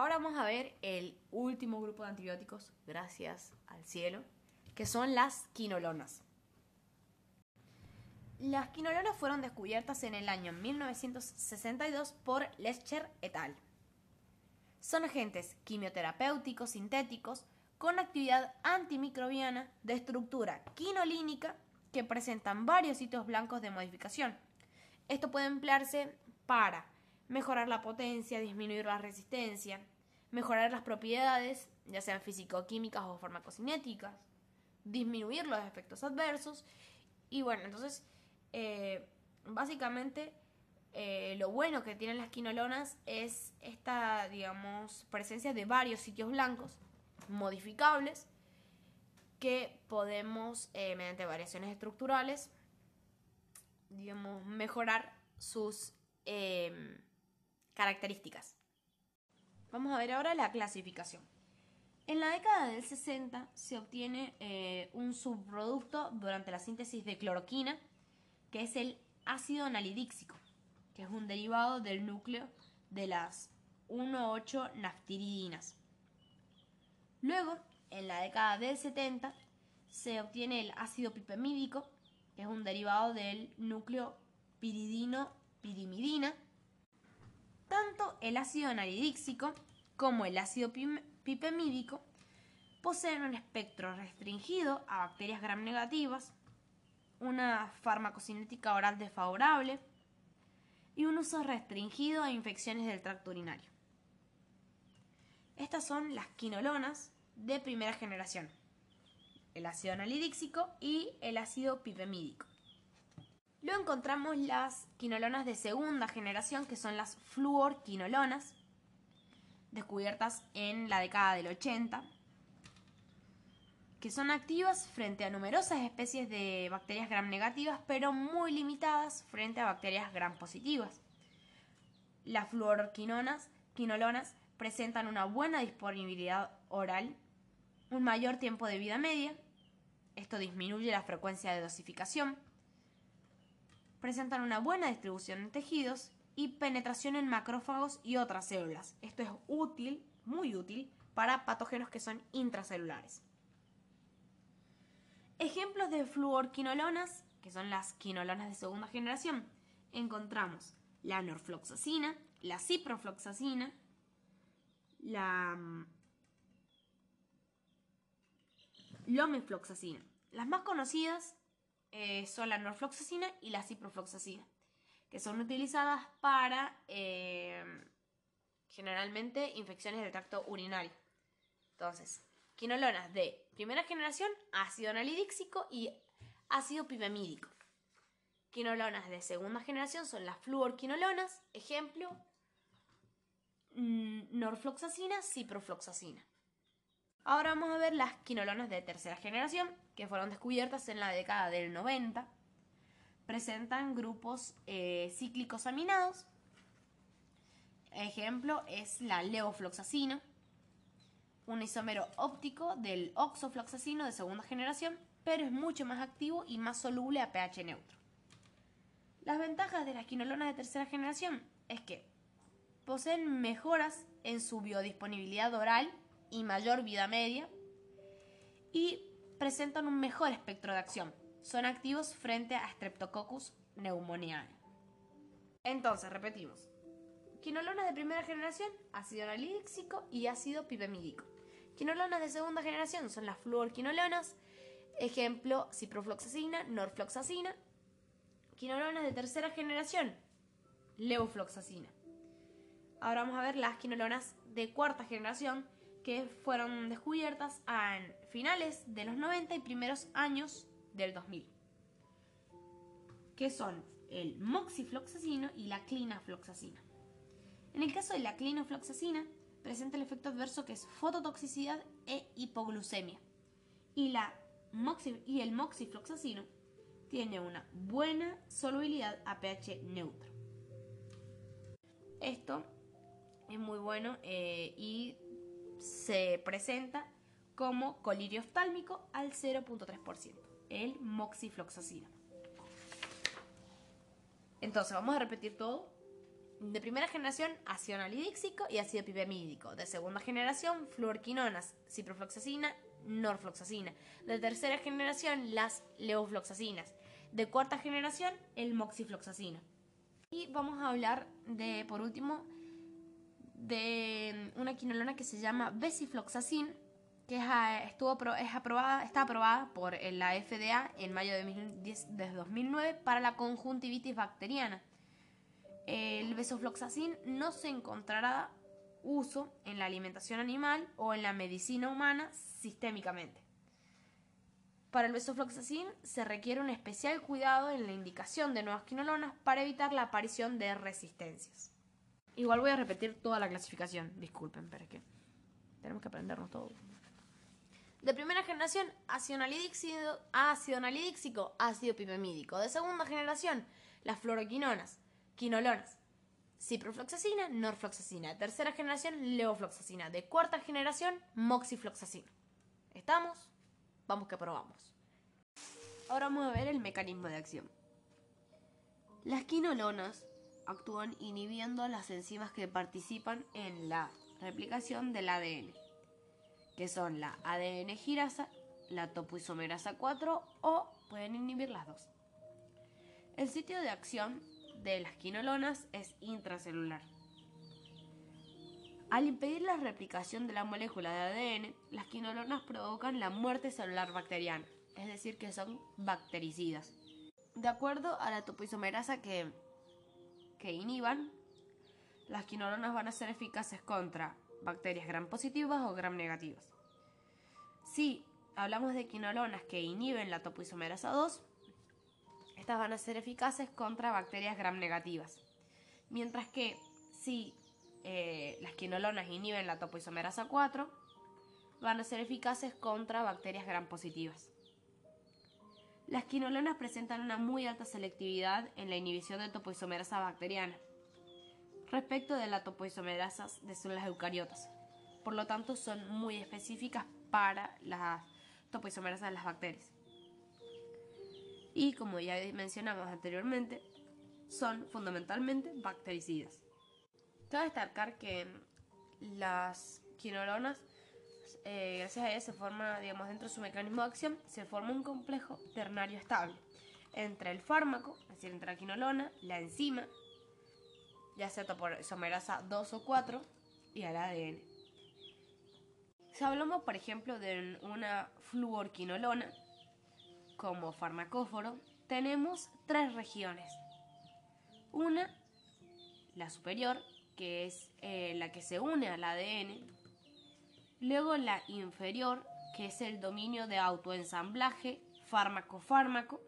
Ahora vamos a ver el último grupo de antibióticos, gracias al cielo, que son las quinolonas. Las quinolonas fueron descubiertas en el año 1962 por Lescher et al. Son agentes quimioterapéuticos sintéticos con actividad antimicrobiana de estructura quinolínica que presentan varios sitios blancos de modificación. Esto puede emplearse para mejorar la potencia, disminuir la resistencia, mejorar las propiedades, ya sean físico-químicas o farmacocinéticas, disminuir los efectos adversos y bueno, entonces eh, básicamente eh, lo bueno que tienen las quinolonas es esta, digamos, presencia de varios sitios blancos modificables que podemos, eh, mediante variaciones estructurales, digamos, mejorar sus em, características. Vamos a ver ahora la clasificación. En la década del 60 se obtiene eh, un subproducto durante la síntesis de cloroquina, que es el ácido analidíxico, que es un derivado del núcleo de las 1,8 naftiridinas. Luego, en la década del 70, se obtiene el ácido pipemídico, que es un derivado del núcleo piridino-pirimidina. Tanto el ácido analidíxico como el ácido pipemídico poseen un espectro restringido a bacterias gram negativas, una farmacocinética oral desfavorable y un uso restringido a infecciones del tracto urinario. Estas son las quinolonas de primera generación, el ácido analidíxico y el ácido pipemídico. Luego encontramos las quinolonas de segunda generación, que son las fluorquinolonas, descubiertas en la década del 80, que son activas frente a numerosas especies de bacterias gram negativas, pero muy limitadas frente a bacterias gram positivas. Las fluorquinonas, quinolonas, presentan una buena disponibilidad oral, un mayor tiempo de vida media, esto disminuye la frecuencia de dosificación, presentan una buena distribución en tejidos y penetración en macrófagos y otras células. Esto es útil, muy útil, para patógenos que son intracelulares. Ejemplos de fluorquinolonas, que son las quinolonas de segunda generación, encontramos la norfloxacina, la ciprofloxacina, la mm, lomifloxacina. Las más conocidas eh, son la norfloxacina y la ciprofloxacina que son utilizadas para eh, generalmente infecciones del tracto urinario. Entonces, quinolonas de primera generación, ácido analidíxico y ácido pipemídico. Quinolonas de segunda generación son las fluorquinolonas, ejemplo, mm, norfloxacina, ciprofloxacina. Ahora vamos a ver las quinolonas de tercera generación, que fueron descubiertas en la década del 90 presentan grupos eh, cíclicos aminados. Ejemplo es la leofloxacina, un isómero óptico del oxofloxacino de segunda generación, pero es mucho más activo y más soluble a pH neutro. Las ventajas de las quinolonas de tercera generación es que poseen mejoras en su biodisponibilidad oral y mayor vida media y presentan un mejor espectro de acción, son activos frente a Streptococcus pneumoniae. Entonces, repetimos. Quinolonas de primera generación, ácido analíxico y ácido pipemídico. Quinolonas de segunda generación son las fluorquinolonas, ejemplo ciprofloxacina, norfloxacina. Quinolonas de tercera generación, levofloxacina. Ahora vamos a ver las quinolonas de cuarta generación que fueron descubiertas en finales de los 90 y primeros años del 2000, que son el moxifloxacino y la clinafloxacina. En el caso de la clinofloxacina, presenta el efecto adverso que es fototoxicidad e hipoglucemia. Y, la y el moxifloxacino tiene una buena solubilidad a pH neutro. Esto es muy bueno eh, y se presenta como colirio oftálmico al 0.3% el moxifloxacina. Entonces, vamos a repetir todo. De primera generación, ácido y ácido pipemídico. De segunda generación, fluorquinonas, ciprofloxacina, norfloxacina. De tercera generación, las levofloxacinas. De cuarta generación, el moxifloxacina. Y vamos a hablar de, por último, de una quinolona que se llama becifloxacin, que es, estuvo, es aprobada, está aprobada por la FDA en mayo de, 2009 para la conjuntivitis bacteriana. El becifloxacin no se encontrará uso en la alimentación animal o en la medicina humana sistémicamente. Para el besofloxacin se requiere un especial cuidado en la indicación de nuevas quinolonas para evitar la aparición de resistencias. Igual voy a repetir toda la clasificación, disculpen, pero es que tenemos que aprendernos todo. De primera generación, ácido anhidríxico, ácido pipemídico. De segunda generación, las fluoroquinonas, quinolonas, ciprofloxacina, norfloxacina. De tercera generación, levofloxacina. De cuarta generación, moxifloxacina. ¿Estamos? Vamos que probamos. Ahora vamos a ver el mecanismo de acción. Las quinolonas actúan inhibiendo las enzimas que participan en la replicación del ADN, que son la ADN girasa, la topoisomerasa 4 o pueden inhibir las dos. El sitio de acción de las quinolonas es intracelular. Al impedir la replicación de la molécula de ADN, las quinolonas provocan la muerte celular bacteriana, es decir, que son bactericidas. De acuerdo a la topoisomerasa que que inhiban, las quinolonas van a ser eficaces contra bacterias gram positivas o gram negativas. Si hablamos de quinolonas que inhiben la topoisomerasa 2, estas van a ser eficaces contra bacterias gram negativas. Mientras que si eh, las quinolonas inhiben la topoisomerasa 4, van a ser eficaces contra bacterias gram positivas. Las quinolonas presentan una muy alta selectividad en la inhibición de topoisomerasa bacteriana respecto de la topoisomerasas de células eucariotas. Por lo tanto, son muy específicas para las topoisomerasas de las bacterias. Y como ya mencionamos anteriormente, son fundamentalmente bactericidas. Cabe destacar que las quinolonas eh, gracias a ella se forma, digamos, dentro de su mecanismo de acción, se forma un complejo ternario estable entre el fármaco, es decir, entre la quinolona, la enzima, ya sea topoisomerasa 2 o 4, y el ADN. Si hablamos, por ejemplo, de una fluorquinolona como farmacóforo, tenemos tres regiones. Una, la superior, que es eh, la que se une al ADN, Luego la inferior, que es el dominio de autoensamblaje fármaco-fármaco.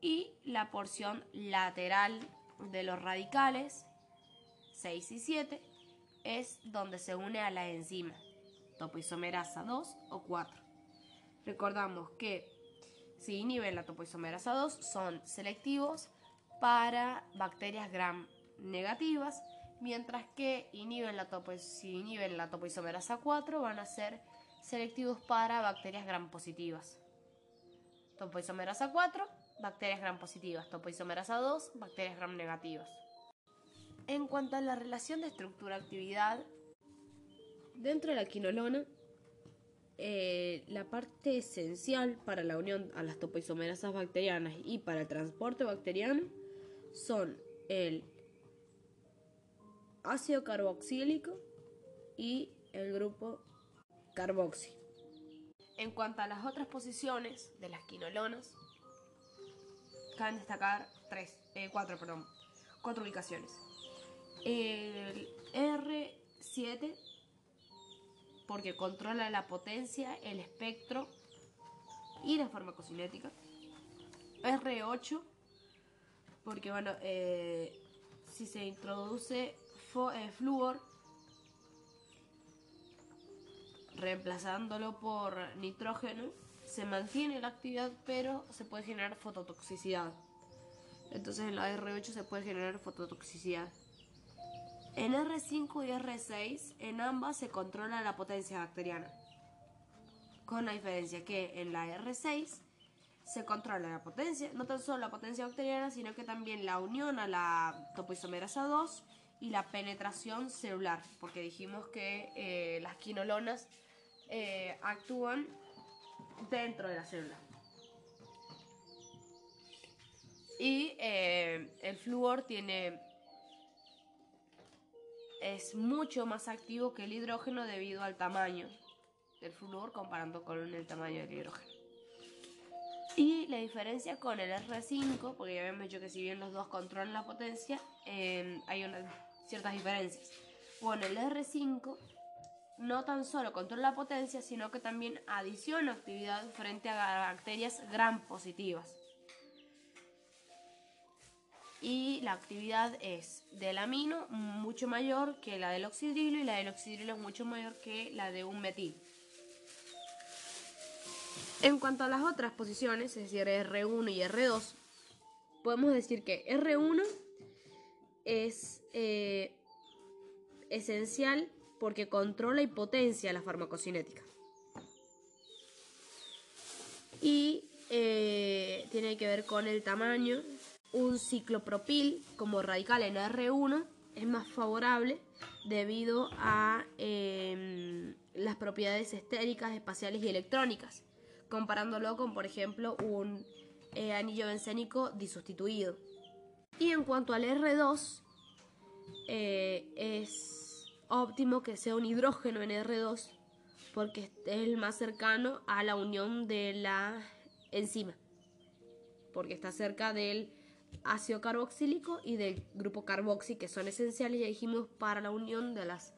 Y la porción lateral de los radicales, 6 y 7, es donde se une a la enzima, topoisomerasa 2 o 4. Recordamos que si inhiben la topoisomerasa 2 son selectivos para bacterias gram negativas mientras que inhiben la, si inhiben la topoisomerasa 4 van a ser selectivos para bacterias gram positivas. Topoisomerasa 4, bacterias gram positivas. Topoisomerasa 2, bacterias gram negativas. En cuanto a la relación de estructura-actividad, dentro de la quinolona, eh, la parte esencial para la unión a las topoisomerasas bacterianas y para el transporte bacteriano son el ácido carboxílico y el grupo carboxi. En cuanto a las otras posiciones de las quinolonas, caben destacar tres, eh, cuatro, perdón, cuatro ubicaciones. El R7 porque controla la potencia, el espectro y la farmacocinética. R8 porque bueno, eh, si se introduce eh, flúor, reemplazándolo por nitrógeno, se mantiene la actividad, pero se puede generar fototoxicidad. Entonces en la R8 se puede generar fototoxicidad. En R5 y R6, en ambas se controla la potencia bacteriana. Con la diferencia que en la R6 se controla la potencia, no tan solo la potencia bacteriana, sino que también la unión a la topoisomerasa 2 y la penetración celular, porque dijimos que eh, las quinolonas eh, actúan dentro de la célula. Y eh, el flúor tiene es mucho más activo que el hidrógeno debido al tamaño del flúor comparando con el tamaño del hidrógeno. Y la diferencia con el R5, porque ya habíamos dicho que si bien los dos controlan la potencia, hay unas ciertas diferencias. Bueno, el R5 no tan solo controla la potencia, sino que también adiciona actividad frente a bacterias gram positivas. Y la actividad es del amino mucho mayor que la del oxidrilo y la del oxidrilo es mucho mayor que la de un metil. En cuanto a las otras posiciones, es decir, R1 y R2, podemos decir que R1 es eh, esencial porque controla y potencia la farmacocinética. Y eh, tiene que ver con el tamaño. Un ciclopropil como radical en R1 es más favorable debido a em, las propiedades estéricas, espaciales y electrónicas, comparándolo con, por ejemplo, un eh, anillo bencénico disustituido. Y en cuanto al R2, eh, es óptimo que sea un hidrógeno en R2 porque es el más cercano a la unión de la enzima, porque está cerca del ácido carboxílico y del grupo carboxi, que son esenciales, ya dijimos, para la unión de las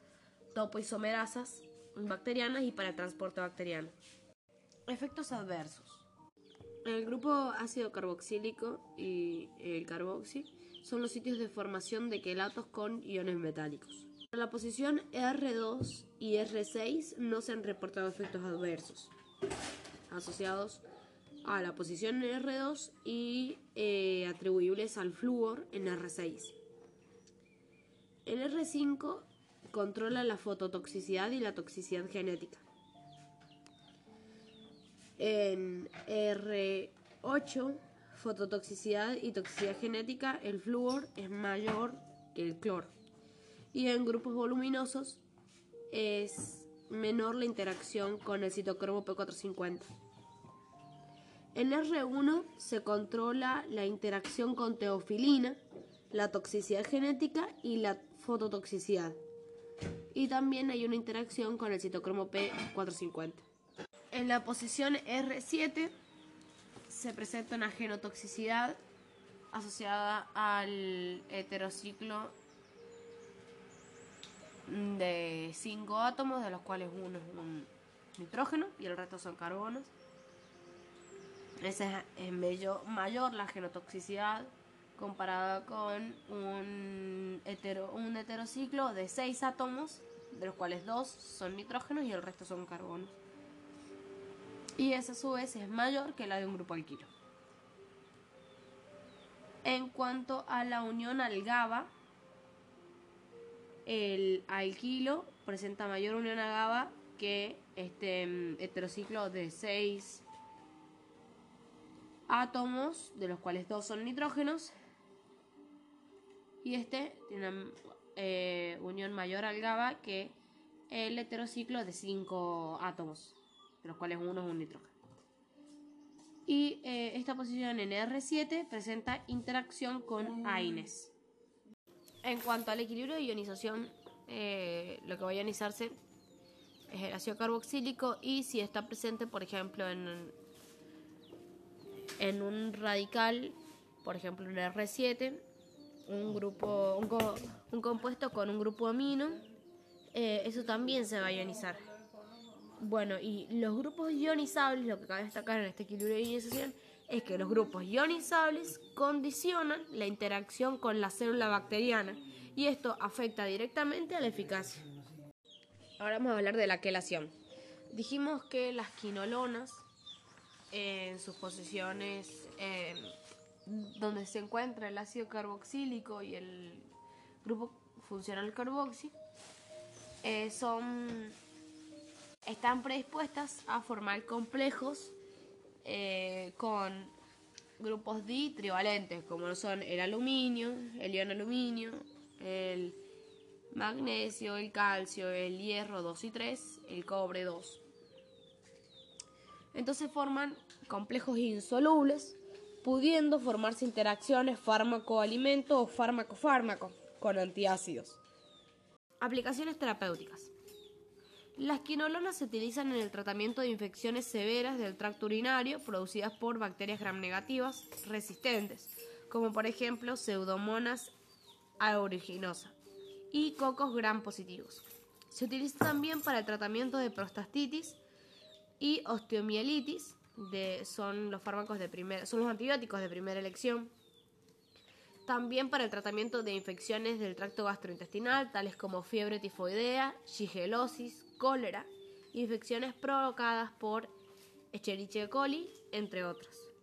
topoisomerasas bacterianas y para el transporte bacteriano. Efectos adversos. El grupo ácido carboxílico y el carboxi son los sitios de formación de quelatos con iones metálicos. En la posición R2 y R6 no se han reportado efectos adversos asociados a la posición en R2 y eh, atribuibles al flúor en R6. El R5 controla la fototoxicidad y la toxicidad genética. En R8 fototoxicidad y toxicidad genética, el flúor es mayor que el cloro. Y en grupos voluminosos es menor la interacción con el citocromo P450. En R1 se controla la interacción con teofilina, la toxicidad genética y la fototoxicidad. Y también hay una interacción con el citocromo P450. En la posición R7 se presenta una genotoxicidad asociada al heterociclo de cinco átomos, de los cuales uno es un nitrógeno y el resto son carbonos. Esa es mayor la genotoxicidad comparada con un, hetero, un heterociclo de seis átomos, de los cuales dos son nitrógenos y el resto son carbonos y esa a su vez es mayor que la de un grupo alquilo. En cuanto a la unión al GABA, el alquilo presenta mayor unión a GABA que este mm, heterociclo de 6 átomos, de los cuales dos son nitrógenos, y este tiene una eh, unión mayor al GABA que el heterociclo de 5 átomos de los cuales uno es un nitrógeno. Y eh, esta posición en R7 presenta interacción con AINES. En cuanto al equilibrio de ionización, eh, lo que va a ionizarse es el ácido carboxílico y si está presente, por ejemplo, en, en un radical, por ejemplo en R7, un grupo, un, compuesto con un grupo amino, eh, eso también se va a ionizar. Bueno, y los grupos ionizables, lo que cabe destacar en este equilibrio de ionización es que los grupos ionizables condicionan la interacción con la célula bacteriana y esto afecta directamente a la eficacia. Ahora vamos a hablar de la quelación. Dijimos que las quinolonas en sus posiciones donde se encuentra el ácido carboxílico y el grupo funcional carboxi eh, son están predispuestas a formar complejos eh, con grupos di trivalentes, como son el aluminio, el ion aluminio, el magnesio, el calcio, el hierro 2 y 3, el cobre 2. Entonces forman complejos insolubles, pudiendo formarse interacciones fármaco-alimento o fármaco-fármaco con antiácidos. Aplicaciones terapéuticas. Las quinolonas se utilizan en el tratamiento de infecciones severas del tracto urinario producidas por bacterias gram negativas resistentes, como por ejemplo Pseudomonas aeruginosa y cocos gram positivos. Se utiliza también para el tratamiento de prostatitis y osteomielitis, son los fármacos de primer, son los antibióticos de primera elección. También para el tratamiento de infecciones del tracto gastrointestinal, tales como fiebre tifoidea, shigelosis, cólera, infecciones provocadas por Escherichia coli, entre otros.